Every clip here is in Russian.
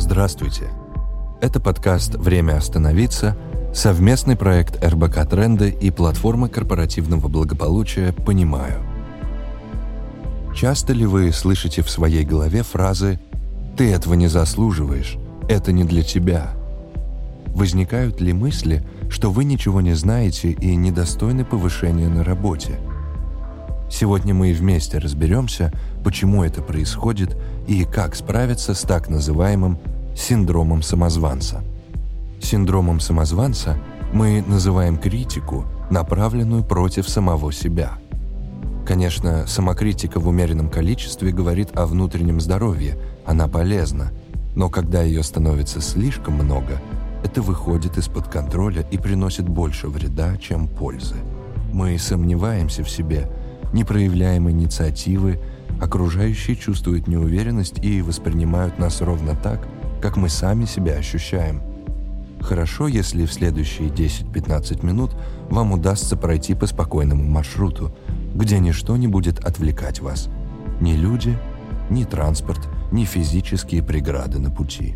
Здравствуйте. Это подкаст «Время остановиться», совместный проект РБК «Тренды» и платформа корпоративного благополучия «Понимаю». Часто ли вы слышите в своей голове фразы «ты этого не заслуживаешь», «это не для тебя»? Возникают ли мысли, что вы ничего не знаете и недостойны повышения на работе? Сегодня мы вместе разберемся, почему это происходит и как справиться с так называемым синдромом самозванца. Синдромом самозванца мы называем критику, направленную против самого себя. Конечно, самокритика в умеренном количестве говорит о внутреннем здоровье, она полезна, но когда ее становится слишком много, это выходит из-под контроля и приносит больше вреда, чем пользы. Мы сомневаемся в себе, не проявляем инициативы, окружающие чувствуют неуверенность и воспринимают нас ровно так, как мы сами себя ощущаем. Хорошо, если в следующие 10-15 минут вам удастся пройти по спокойному маршруту, где ничто не будет отвлекать вас. Ни люди, ни транспорт, ни физические преграды на пути.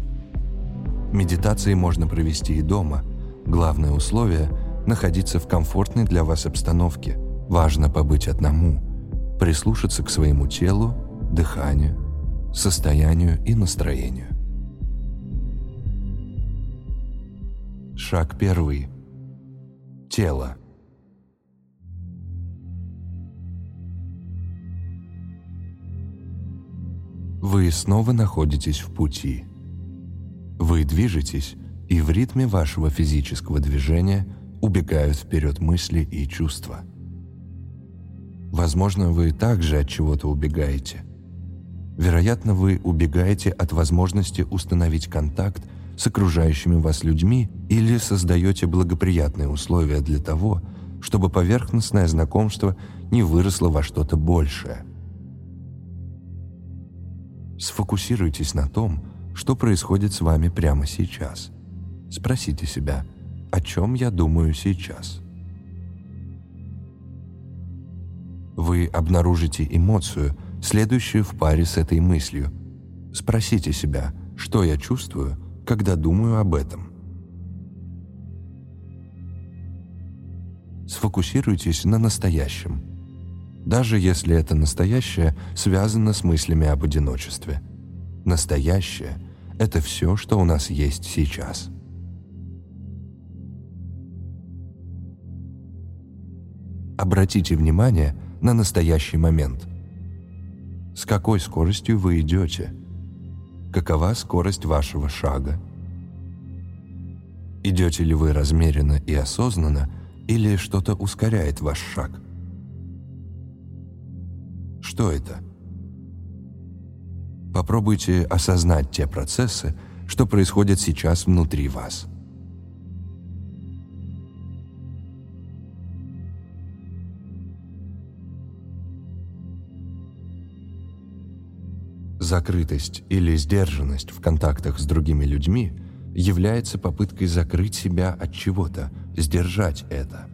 Медитации можно провести и дома. Главное условие – находиться в комфортной для вас обстановке. Важно побыть одному, прислушаться к своему телу, дыханию, состоянию и настроению. Шаг первый. Тело. Вы снова находитесь в пути. Вы движетесь, и в ритме вашего физического движения убегают вперед мысли и чувства. Возможно, вы также от чего-то убегаете. Вероятно, вы убегаете от возможности установить контакт с окружающими вас людьми или создаете благоприятные условия для того, чтобы поверхностное знакомство не выросло во что-то большее. Сфокусируйтесь на том, что происходит с вами прямо сейчас. Спросите себя, о чем я думаю сейчас. Вы обнаружите эмоцию, следующую в паре с этой мыслью. Спросите себя, что я чувствую, когда думаю об этом. Сфокусируйтесь на настоящем, даже если это настоящее связано с мыслями об одиночестве. Настоящее — это все, что у нас есть сейчас. Обратите внимание на настоящий момент. С какой скоростью вы идете – какова скорость вашего шага. Идете ли вы размеренно и осознанно, или что-то ускоряет ваш шаг? Что это? Попробуйте осознать те процессы, что происходят сейчас внутри вас – Закрытость или сдержанность в контактах с другими людьми является попыткой закрыть себя от чего-то, сдержать это.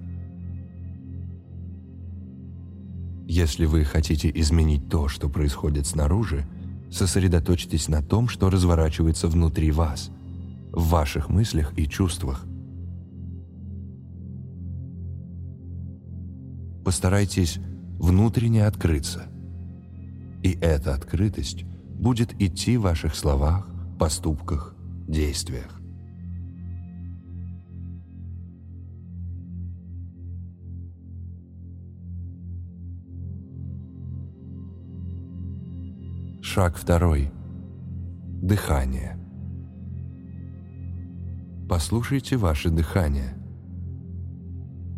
Если вы хотите изменить то, что происходит снаружи, сосредоточьтесь на том, что разворачивается внутри вас, в ваших мыслях и чувствах. Постарайтесь внутренне открыться. И эта открытость будет идти в ваших словах, поступках, действиях. Шаг второй. Дыхание. Послушайте ваше дыхание.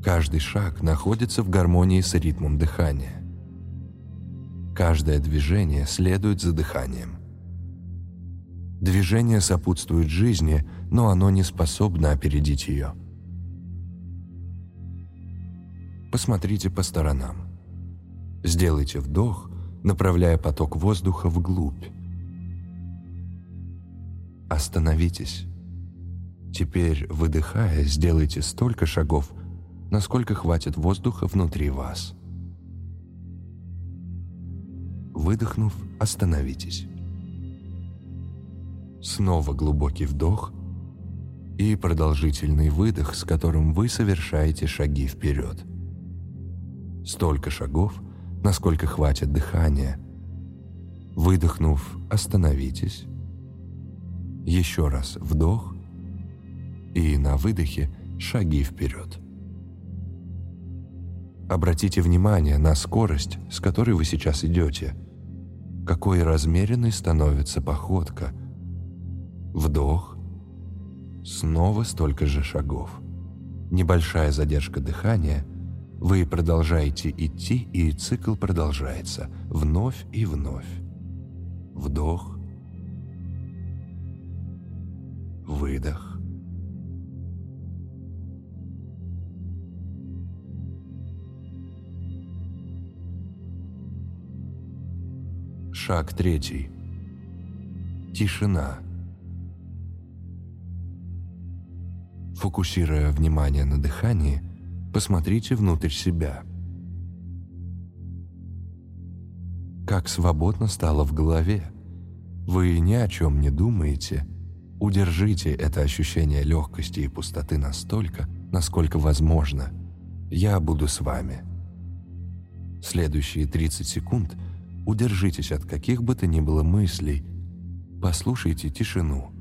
Каждый шаг находится в гармонии с ритмом дыхания. Каждое движение следует за дыханием. Движение сопутствует жизни, но оно не способно опередить ее. Посмотрите по сторонам. Сделайте вдох, направляя поток воздуха вглубь. Остановитесь. Теперь, выдыхая, сделайте столько шагов, насколько хватит воздуха внутри вас. Выдохнув, остановитесь. Снова глубокий вдох и продолжительный выдох, с которым вы совершаете шаги вперед. Столько шагов, насколько хватит дыхания. Выдохнув, остановитесь. Еще раз вдох и на выдохе шаги вперед. Обратите внимание на скорость, с которой вы сейчас идете. Какой размеренной становится походка. Вдох. Снова столько же шагов. Небольшая задержка дыхания. Вы продолжаете идти, и цикл продолжается. Вновь и вновь. Вдох. Выдох. Шаг третий. Тишина. Фокусируя внимание на дыхании, посмотрите внутрь себя. Как свободно стало в голове. Вы ни о чем не думаете. Удержите это ощущение легкости и пустоты настолько, насколько возможно. Я буду с вами. Следующие 30 секунд – Удержитесь от каких бы то ни было мыслей. Послушайте тишину.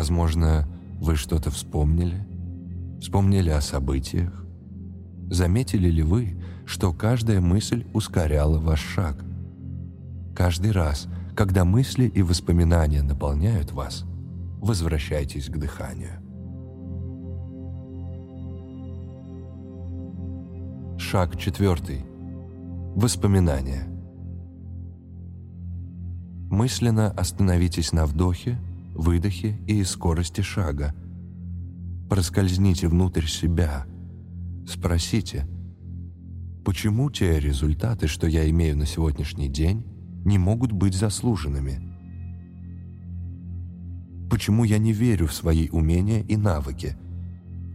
Возможно, вы что-то вспомнили? Вспомнили о событиях? Заметили ли вы, что каждая мысль ускоряла ваш шаг? Каждый раз, когда мысли и воспоминания наполняют вас, возвращайтесь к дыханию. Шаг четвертый. Воспоминания. Мысленно остановитесь на вдохе выдохе и скорости шага. Проскользните внутрь себя. Спросите, почему те результаты, что я имею на сегодняшний день, не могут быть заслуженными? Почему я не верю в свои умения и навыки?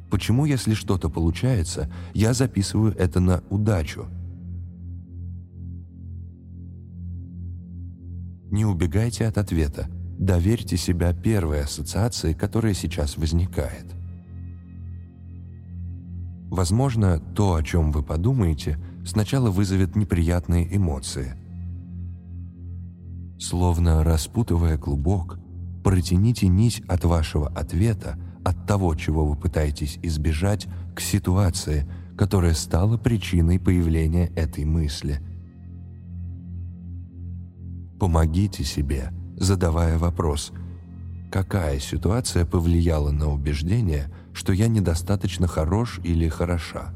Почему, если что-то получается, я записываю это на удачу? Не убегайте от ответа. Доверьте себя первой ассоциации, которая сейчас возникает. Возможно, то, о чем вы подумаете, сначала вызовет неприятные эмоции. Словно распутывая клубок, протяните нить от вашего ответа, от того, чего вы пытаетесь избежать, к ситуации, которая стала причиной появления этой мысли. Помогите себе – задавая вопрос «Какая ситуация повлияла на убеждение, что я недостаточно хорош или хороша?»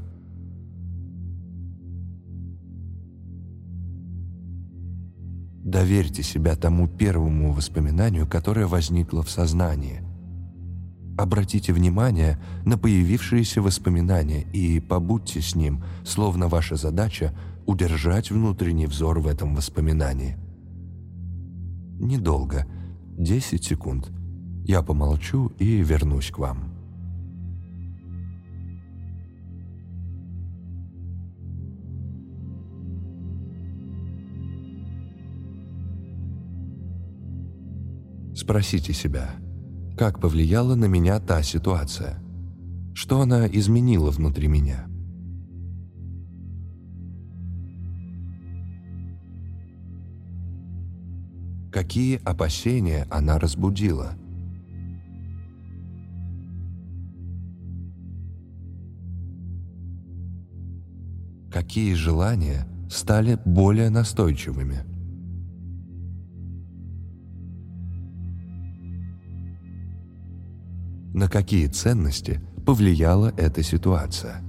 Доверьте себя тому первому воспоминанию, которое возникло в сознании. Обратите внимание на появившиеся воспоминания и побудьте с ним, словно ваша задача – удержать внутренний взор в этом воспоминании – Недолго. 10 секунд. Я помолчу и вернусь к вам. Спросите себя, как повлияла на меня та ситуация? Что она изменила внутри меня? Какие опасения она разбудила. Какие желания стали более настойчивыми. На какие ценности повлияла эта ситуация?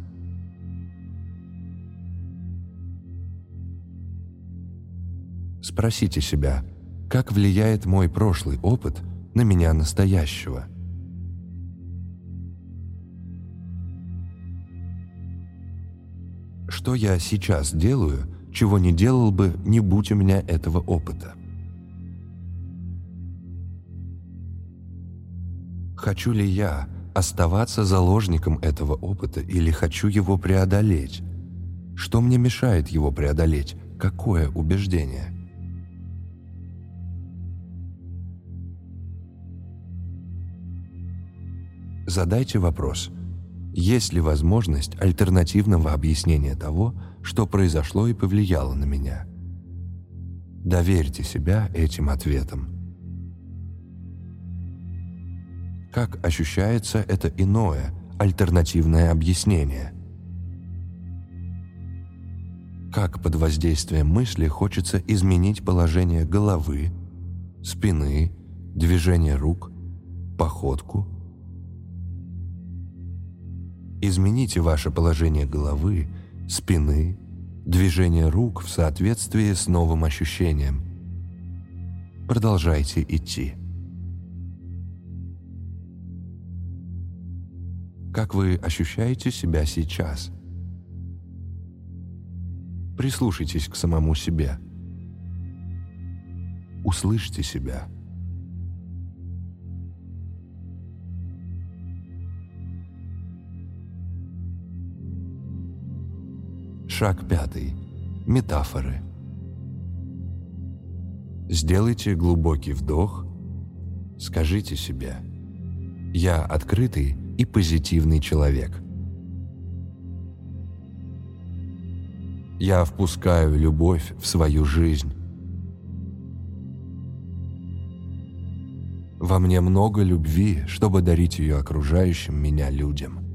Спросите себя, как влияет мой прошлый опыт на меня настоящего. Что я сейчас делаю, чего не делал бы, не будь у меня этого опыта? Хочу ли я оставаться заложником этого опыта или хочу его преодолеть? Что мне мешает его преодолеть? Какое убеждение? Задайте вопрос, есть ли возможность альтернативного объяснения того, что произошло и повлияло на меня? Доверьте себя этим ответам. Как ощущается это иное, альтернативное объяснение? Как под воздействием мысли хочется изменить положение головы, спины, движение рук, походку? Измените ваше положение головы, спины, движение рук в соответствии с новым ощущением. Продолжайте идти. Как вы ощущаете себя сейчас? Прислушайтесь к самому себе. Услышьте себя. Шаг пятый. Метафоры. Сделайте глубокий вдох. Скажите себе «Я открытый и позитивный человек». Я впускаю любовь в свою жизнь. Во мне много любви, чтобы дарить ее окружающим меня людям.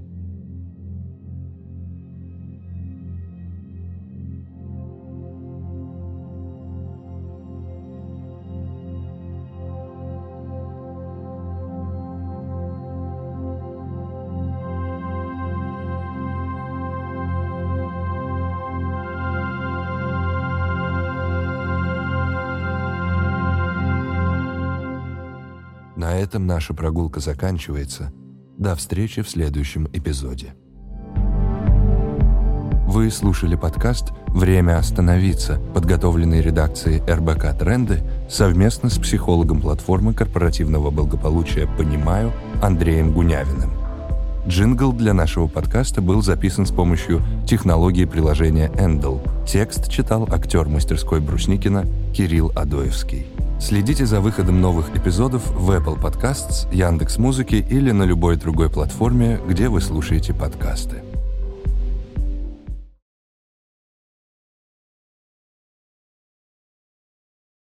На этом наша прогулка заканчивается. До встречи в следующем эпизоде. Вы слушали подкаст «Время остановиться», подготовленный редакцией РБК «Тренды» совместно с психологом платформы корпоративного благополучия «Понимаю» Андреем Гунявиным. Джингл для нашего подкаста был записан с помощью технологии приложения Endel. Текст читал актер мастерской Брусникина Кирилл Адоевский. Следите за выходом новых эпизодов в Apple Podcasts, Яндекс.Музыке или на любой другой платформе, где вы слушаете подкасты.